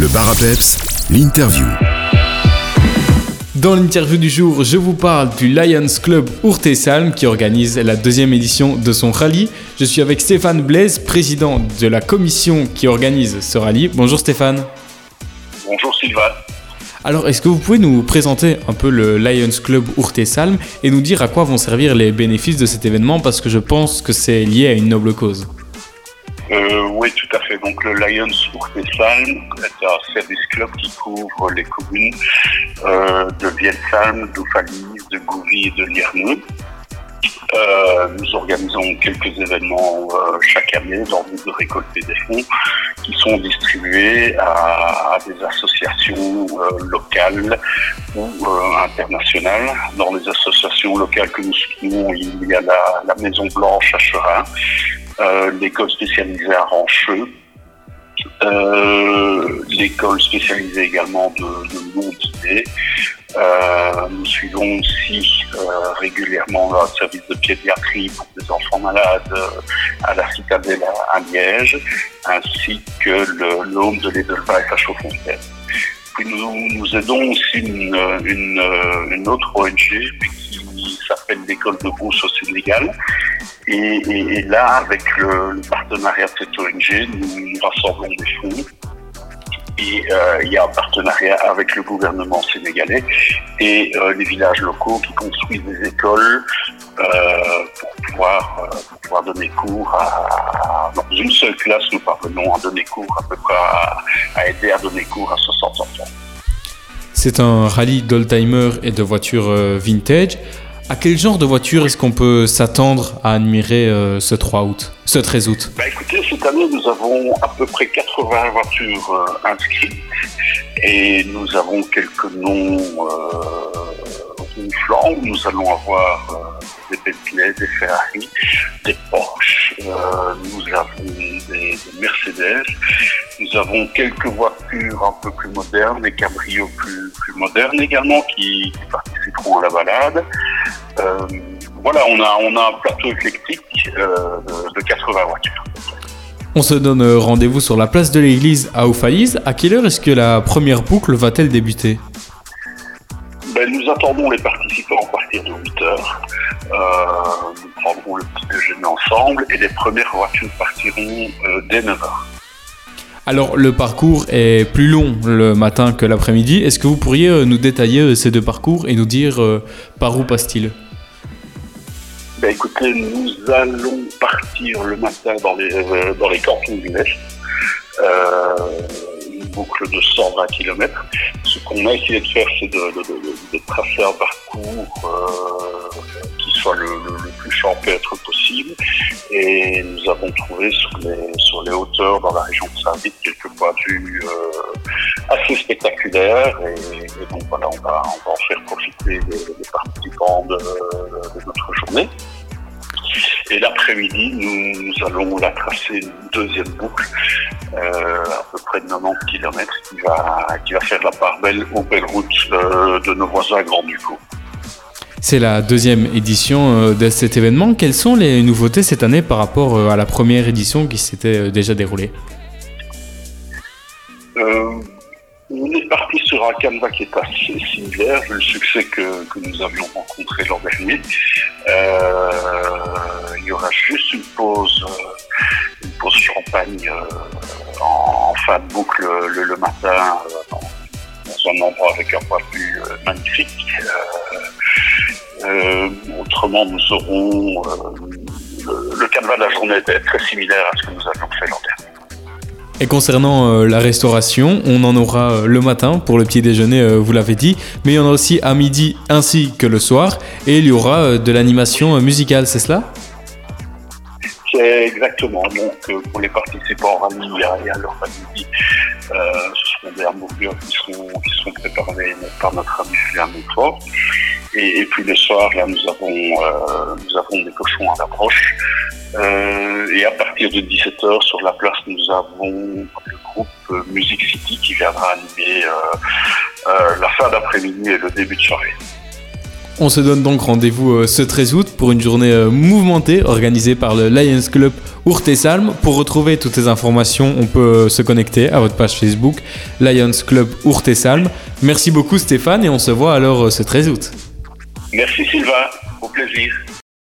Le bar à peps, l'interview. Dans l'interview du jour, je vous parle du Lions Club Ourtesalm qui organise la deuxième édition de son rallye. Je suis avec Stéphane Blaise, président de la commission qui organise ce rallye. Bonjour Stéphane. Bonjour Sylvain. Alors, est-ce que vous pouvez nous présenter un peu le Lions Club Ourtesalm et nous dire à quoi vont servir les bénéfices de cet événement parce que je pense que c'est lié à une noble cause? Euh, Oui, tout à fait. Donc, le Lions Ourtesalm est un service club qui couvre les communes euh, de Vielsalm, d'Oufalise, de Gouvy et de Liermeux. Euh, nous organisons quelques événements euh, chaque année dans le but de récolter des fonds qui sont distribués à, des associations euh, locales ou internationales. Dans les associations locales que nous soutenons, il y a la, Maison Blanche à Cherin, l'école spécialisée à Rancheux, l'école spécialisée également de, de euh, nous suivons aussi euh, régulièrement le service de pédiatrie pour des enfants malades euh, à la citadelle à, Liège, ainsi que le, home de l'Edelweiss à Chauffontaine. Puis nous, nous aidons aussi une, une, une autre ONG qui s'appelle l'école de brousse au Sénégal. Et, et, et, là, avec le, le partenariat de cette ONG, nous rassemblons des fonds et euh, il y a un partenariat avec le gouvernement sénégalais et euh, les villages locaux qui construisent des écoles euh, pour, pouvoir, pouvoir donner cours à... Dans une seule classe, nous parvenons à donner cours à peu près à, aider à donner cours à 60 enfants. C'est un rallye d'oldtimer et de voitures vintage. À quel genre de voiture est-ce qu'on peut s'attendre à admirer euh, ce 3 août, ce 13 août? Bah Écoutez, cette année, nous avons à peu près 80 voitures euh, inscrites et nous avons quelques noms euh, flanc. Nous allons avoir des Bentley, des Ferrari, des Porsche, nous avons des, Mercedes, nous avons quelques voitures un peu plus modernes, des cabrios plus, plus modernes également qui, qui participeront à la balade. Euh, voilà, on a, on a un plateau éclectique euh, de, 80 voitures. On se donne rendez-vous sur la place de l'église à Oufalise. À quelle heure est-ce que la première boucle va-t-elle débuter? Ben, Nous attendons les participants à partir de 8 heures. Euh, nous prendrons le petit déjeuner ensemble et les premières voitures partiront dès 9 heures. Alors le parcours est plus long le matin que l'après-midi. Est-ce que vous pourriez nous détailler ces deux parcours et nous dire par où passe-t-il? Ben, écoutez, nous allons partir le matin dans les, euh, dans les cantons du Nest. Euh, une boucle de 120 km. Ce qu'on a essayé de faire, c'est de, tracer un parcours euh, qui soit le, plus champêtre possible. Et nous avons trouvé sur les, sur les hauteurs dans la région de Saint-Vite quelques points de vue assez spectaculaires. Et, donc voilà, on va, on va en faire profiter les, participants de notre journée. Et l'après-midi, nous, allons la tracer une deuxième boucle, euh, à peu près de 90 km, qui va, qui va faire la part belle aux belles routes euh, de nos voisins Grand Ducos. C'est la deuxième édition euh, de cet événement. Quelles sont les nouveautés cette année par rapport à la première édition qui s'était déjà déroulée? On est parti sur un canevas qui est assez similaire, le succès que, nous avions rencontré l'an dernier. Euh, il y aura juste une pause, euh, une pause champagne euh, en, fin de boucle le, matin un endroit avec un point de vue magnifique. autrement, nous aurons le, le canevas de la journée était très similaire à ce que nous avions fait l'an dernier. Et concernant euh, la restauration, on en aura euh, le matin pour le petit déjeuner, euh, vous l'avez dit, mais il y en a aussi à midi ainsi que le soir, et il y aura de l'animation musicale, c'est cela? C'est exactement. Donc pour les participants il y a, leur midi, hamburgers qui seront, qui par notre ami Julien Montfort. Et, et, puis le soir, là, nous avons, nous avons des cochons à la. Euh, et à partir de 17h, sur la place, nous avons le groupe euh, Music City qui viendra animer euh, la fin d'après-midi et le début de soirée. On se donne donc rendez-vous ce 13 août pour une journée mouvementée organisée par le Lions Club Salm. Pour retrouver toutes ces informations, on peut se connecter à votre page Facebook Lions Club Salm. Merci beaucoup Stéphane et on se voit alors ce 13 août. Merci Sylvain, au plaisir.